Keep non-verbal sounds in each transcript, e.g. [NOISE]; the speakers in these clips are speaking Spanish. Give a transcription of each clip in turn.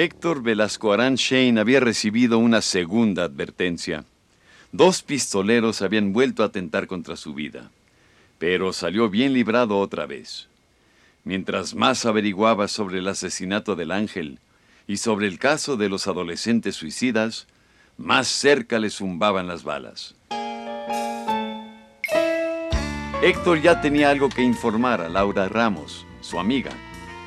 Héctor Velasco Arán Shane había recibido una segunda advertencia. Dos pistoleros habían vuelto a atentar contra su vida, pero salió bien librado otra vez. Mientras más averiguaba sobre el asesinato del ángel y sobre el caso de los adolescentes suicidas, más cerca le zumbaban las balas. Héctor ya tenía algo que informar a Laura Ramos, su amiga,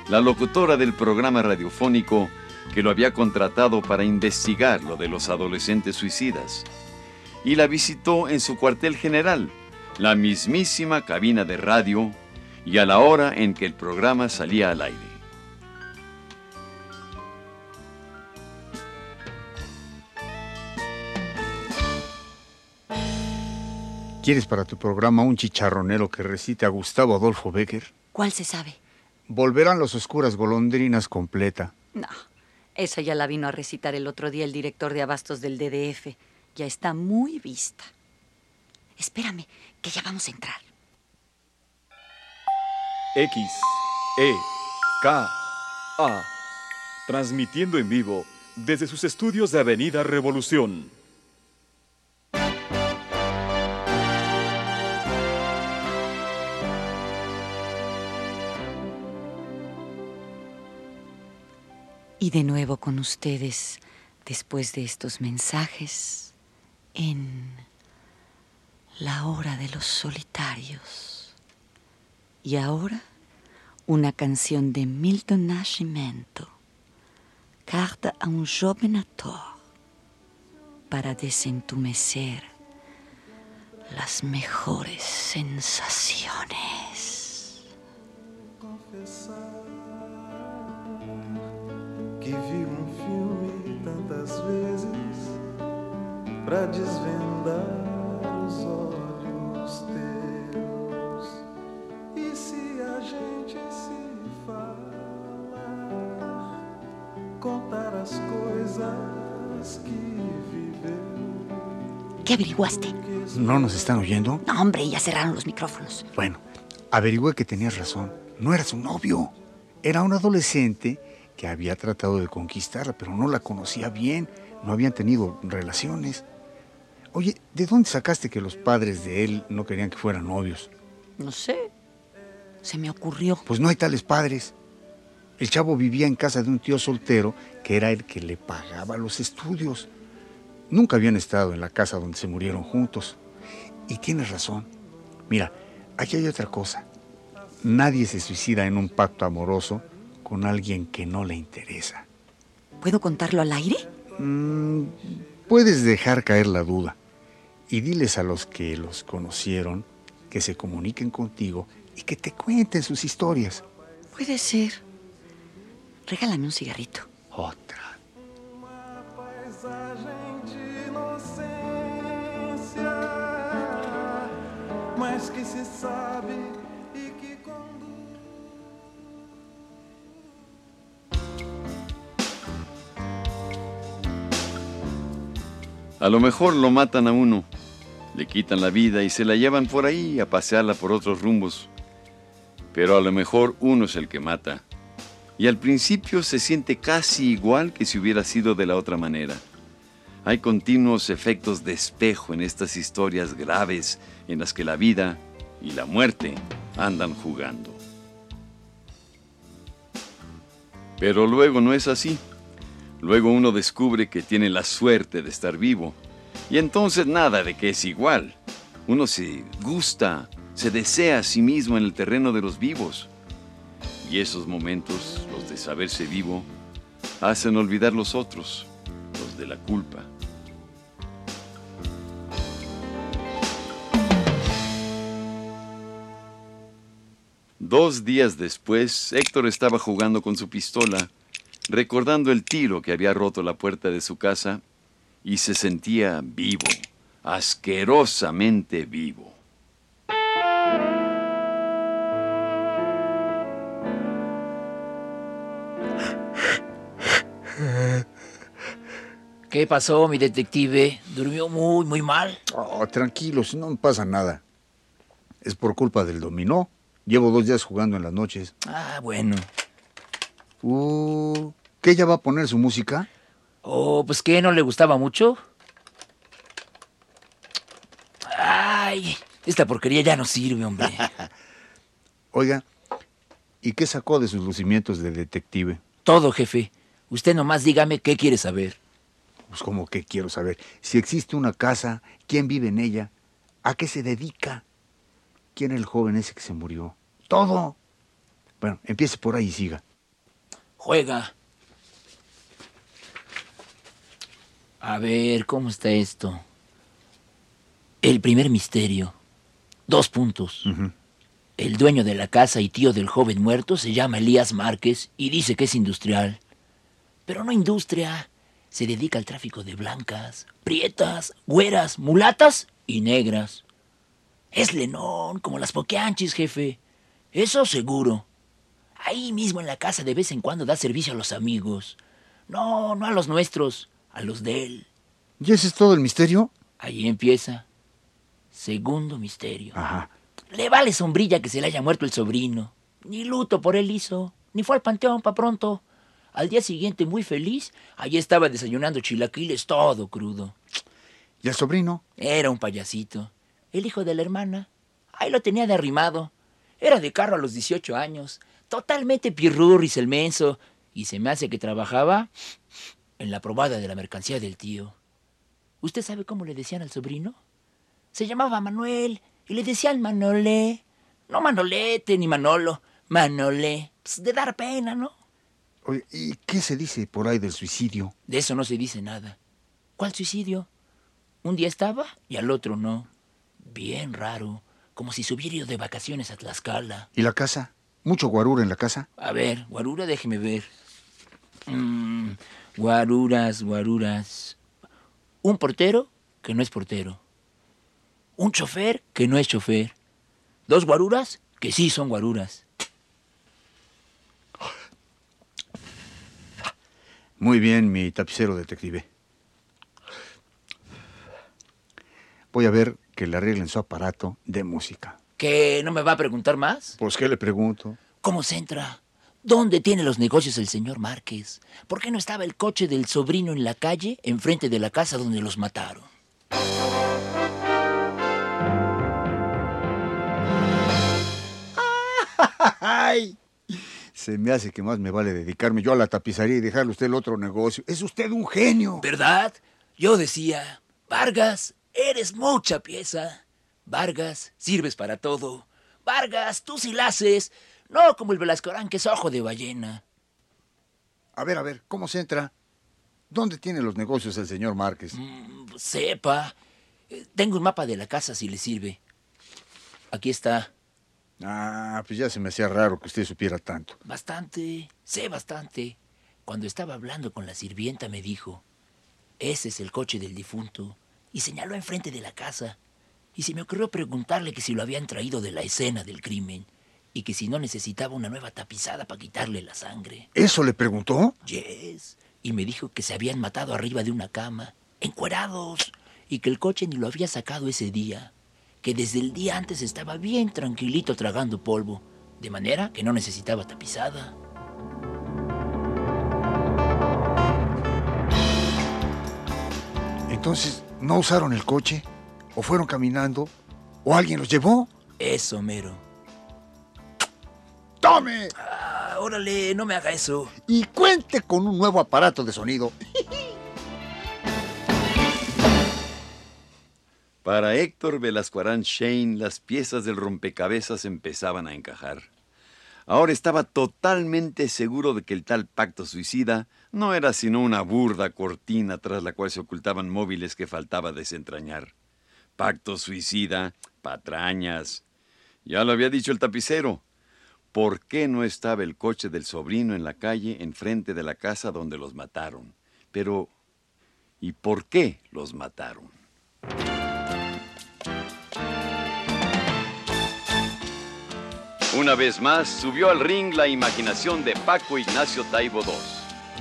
la locutora del programa radiofónico que lo había contratado para investigar lo de los adolescentes suicidas. Y la visitó en su cuartel general, la mismísima cabina de radio, y a la hora en que el programa salía al aire. ¿Quieres para tu programa un chicharronero que recite a Gustavo Adolfo Becker? ¿Cuál se sabe? Volverán los oscuras golondrinas completa. No, esa ya la vino a recitar el otro día el director de abastos del DDF. Ya está muy vista. Espérame, que ya vamos a entrar. X, E, K, A. Transmitiendo en vivo desde sus estudios de Avenida Revolución. Y de nuevo con ustedes, después de estos mensajes, en la hora de los solitarios. Y ahora, una canción de Milton Nascimento, Carta a un joven actor, para desentumecer las mejores sensaciones. ¿Qué averiguaste? ¿No nos están oyendo? No, hombre, ya cerraron los micrófonos. Bueno, averigüé que tenías razón. No era su novio. Era un adolescente que había tratado de conquistarla, pero no la conocía bien. No habían tenido relaciones. Oye, ¿de dónde sacaste que los padres de él no querían que fueran novios? No sé. Se me ocurrió. Pues no hay tales padres. El chavo vivía en casa de un tío soltero que era el que le pagaba los estudios. Nunca habían estado en la casa donde se murieron juntos. Y tienes razón. Mira, aquí hay otra cosa. Nadie se suicida en un pacto amoroso con alguien que no le interesa. ¿Puedo contarlo al aire? Mm, puedes dejar caer la duda y diles a los que los conocieron que se comuniquen contigo y que te cuenten sus historias. Puede ser. Regálame un cigarrito. Otra. Que se sabe que. A lo mejor lo matan a uno, le quitan la vida y se la llevan por ahí a pasearla por otros rumbos. Pero a lo mejor uno es el que mata. Y al principio se siente casi igual que si hubiera sido de la otra manera. Hay continuos efectos de espejo en estas historias graves en las que la vida y la muerte andan jugando. Pero luego no es así. Luego uno descubre que tiene la suerte de estar vivo. Y entonces nada de que es igual. Uno se gusta, se desea a sí mismo en el terreno de los vivos. Y esos momentos, los de saberse vivo, hacen olvidar los otros, de la culpa. Dos días después, Héctor estaba jugando con su pistola, recordando el tiro que había roto la puerta de su casa, y se sentía vivo, asquerosamente vivo. ¿Qué pasó, mi detective? ¿Durmió muy, muy mal? Oh, tranquilos, no me pasa nada. Es por culpa del dominó. Llevo dos días jugando en las noches. Ah, bueno. Uh, ¿Qué ella va a poner su música? Oh, pues ¿qué? ¿No le gustaba mucho? Ay, esta porquería ya no sirve, hombre. [LAUGHS] Oiga, ¿y qué sacó de sus lucimientos de detective? Todo, jefe. Usted nomás dígame qué quiere saber. Pues como que quiero saber. Si existe una casa, ¿quién vive en ella? ¿A qué se dedica? ¿Quién es el joven ese que se murió? Todo. Bueno, empiece por ahí y siga. Juega. A ver, ¿cómo está esto? El primer misterio. Dos puntos. El dueño de la casa y tío del joven muerto se llama Elías Márquez y dice que es industrial. Pero no industria. Se dedica al tráfico de blancas, prietas, güeras, mulatas y negras. Es lenón, como las pokeanchis, jefe. Eso seguro. Ahí mismo en la casa de vez en cuando da servicio a los amigos. No, no a los nuestros, a los de él. ¿Y ese es todo el misterio? Ahí empieza. Segundo misterio. Ajá. Le vale sombrilla que se le haya muerto el sobrino. Ni luto por él hizo, ni fue al panteón pa' pronto. Al día siguiente, muy feliz, allí estaba desayunando chilaquiles todo crudo. ¿Y el sobrino? Era un payasito. El hijo de la hermana. Ahí lo tenía de arrimado. Era de carro a los 18 años. Totalmente pirurris el menso. Y se me hace que trabajaba en la probada de la mercancía del tío. ¿Usted sabe cómo le decían al sobrino? Se llamaba Manuel y le decían Manolé. No Manolete ni Manolo. Manolé. Pues de dar pena, ¿no? Oye, ¿y qué se dice por ahí del suicidio? De eso no se dice nada. ¿Cuál suicidio? Un día estaba y al otro no. Bien raro, como si se hubiera ido de vacaciones a Tlaxcala. ¿Y la casa? ¿Mucho guarura en la casa? A ver, guarura, déjeme ver. Mm, guaruras, guaruras. Un portero que no es portero. Un chofer que no es chofer. Dos guaruras que sí son guaruras. Muy bien, mi tapicero detective. Voy a ver que le arreglen su aparato de música. ¿Que no me va a preguntar más? Pues, ¿qué le pregunto? ¿Cómo se entra? ¿Dónde tiene los negocios el señor Márquez? ¿Por qué no estaba el coche del sobrino en la calle, enfrente de la casa donde los mataron? [LAUGHS] ¡Ay! Se me hace que más me vale dedicarme yo a la tapicería y dejarle a usted el otro negocio. Es usted un genio. ¿Verdad? Yo decía, Vargas, eres mucha pieza. Vargas, sirves para todo. Vargas, tú sí la haces. No como el Velascorán que es ojo de ballena. A ver, a ver, ¿cómo se entra? ¿Dónde tiene los negocios el señor Márquez? Mm, sepa. Eh, Tengo un mapa de la casa si le sirve. Aquí está. Ah, pues ya se me hacía raro que usted supiera tanto. Bastante. Sé bastante. Cuando estaba hablando con la sirvienta me dijo, ese es el coche del difunto. Y señaló enfrente de la casa. Y se me ocurrió preguntarle que si lo habían traído de la escena del crimen. Y que si no necesitaba una nueva tapizada para quitarle la sangre. ¿Eso le preguntó? Yes. Y me dijo que se habían matado arriba de una cama, encuerados, y que el coche ni lo había sacado ese día, que desde el día antes estaba bien tranquilito tragando polvo, de manera que no necesitaba tapizada. Entonces, ¿no usaron el coche? ¿O fueron caminando? ¿O alguien los llevó? Eso, mero. ¡Tome! Ah, órale, no me haga eso. Y cuente con un nuevo aparato de sonido. Para Héctor Velascuarán Shane, las piezas del rompecabezas empezaban a encajar. Ahora estaba totalmente seguro de que el tal pacto suicida no era sino una burda cortina tras la cual se ocultaban móviles que faltaba desentrañar. Pacto suicida, patrañas. Ya lo había dicho el tapicero. por qué no estaba el coche del sobrino en la calle enfrente de la casa donde los mataron. Pero, ¿y por qué los mataron? Una vez más subió al ring la imaginación de Paco Ignacio Taibo II.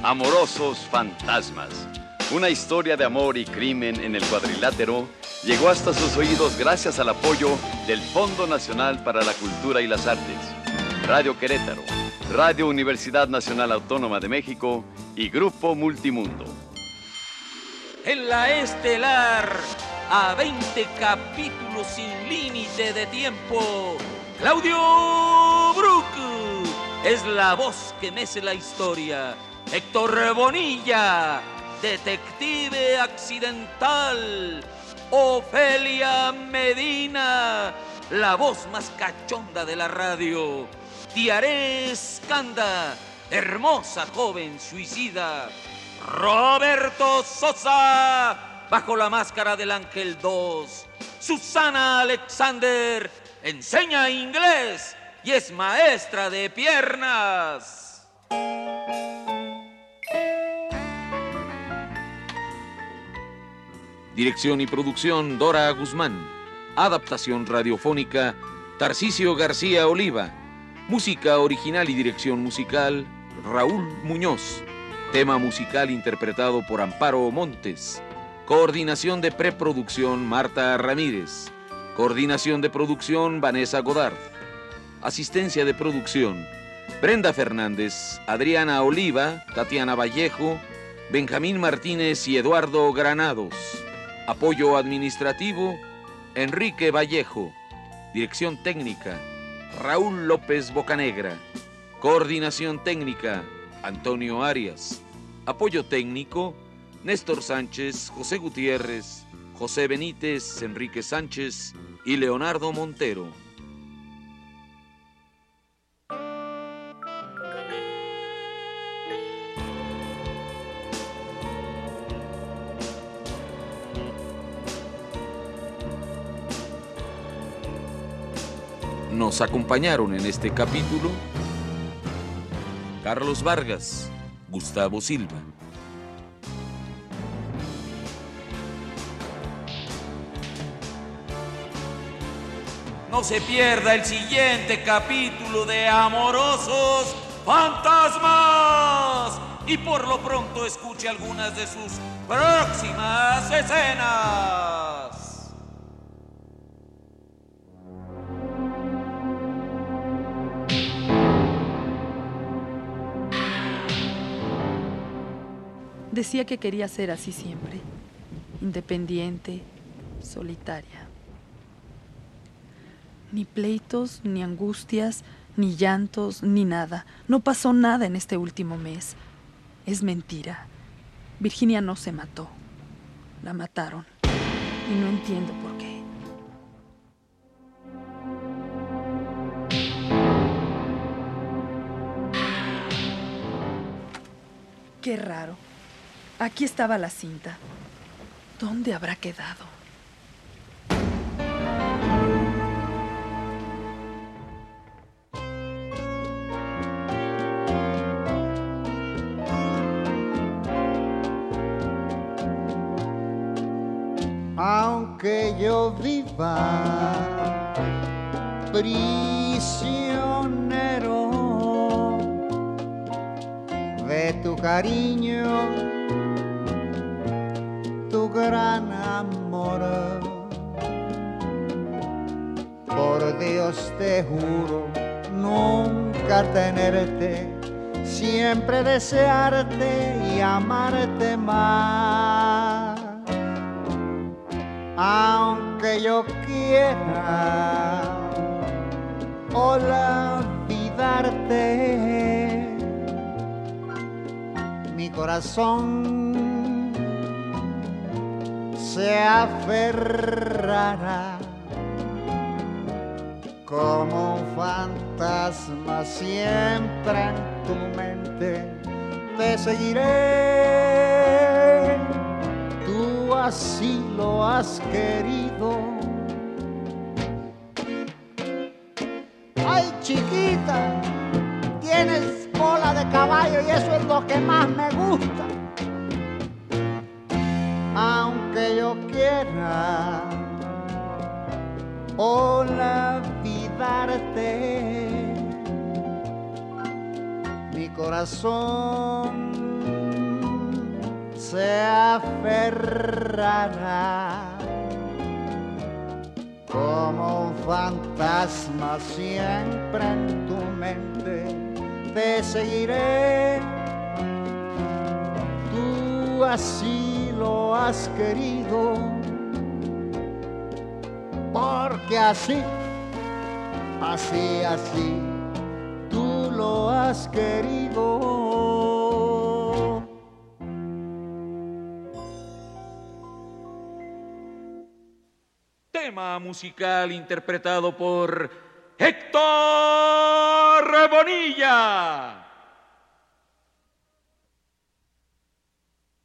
Amorosos fantasmas. Una historia de amor y crimen en el cuadrilátero llegó hasta sus oídos gracias al apoyo del Fondo Nacional para la Cultura y las Artes, Radio Querétaro, Radio Universidad Nacional Autónoma de México y Grupo Multimundo. En la estelar, a 20 capítulos sin límite de tiempo, Claudio Brook es la voz que mece la historia. Héctor Bonilla, detective accidental. Ofelia Medina, la voz más cachonda de la radio. Tiaré Escanda, hermosa joven suicida. Roberto Sosa, bajo la máscara del Ángel 2. Susana Alexander, enseña inglés y es maestra de piernas. Dirección y producción Dora Guzmán. Adaptación radiofónica Tarcisio García Oliva. Música original y dirección musical Raúl Muñoz. Tema musical interpretado por Amparo Montes. Coordinación de preproducción Marta Ramírez. Coordinación de producción Vanessa Godard. Asistencia de producción Brenda Fernández, Adriana Oliva, Tatiana Vallejo, Benjamín Martínez y Eduardo Granados. Apoyo administrativo Enrique Vallejo. Dirección técnica Raúl López Bocanegra. Coordinación técnica Antonio Arias. Apoyo técnico Néstor Sánchez, José Gutiérrez, José Benítez, Enrique Sánchez y Leonardo Montero. Nos acompañaron en este capítulo Carlos Vargas, Gustavo Silva. No se pierda el siguiente capítulo de Amorosos Fantasmas. Y por lo pronto escuche algunas de sus próximas escenas. Decía que quería ser así siempre, independiente, solitaria. Ni pleitos, ni angustias, ni llantos, ni nada. No pasó nada en este último mes. Es mentira. Virginia no se mató. La mataron. Y no entiendo por qué. Qué raro. Aquí estaba la cinta. ¿Dónde habrá quedado? Yo viva prisionero de tu cariño, tu gran amor. Por Dios te juro nunca tenerte, siempre desearte y amarte más aunque yo quiera olvidarte, mi corazón se aferrará como un fantasma siempre en tu mente. Te seguiré así lo has querido. Ay, chiquita, tienes cola de caballo y eso es lo que más me gusta. Aunque yo quiera olvidarte, mi corazón se aferrará como un fantasma siempre en tu mente. Te seguiré, tú así lo has querido, porque así, así, así, tú lo has querido. Tema musical interpretado por Héctor Bonilla.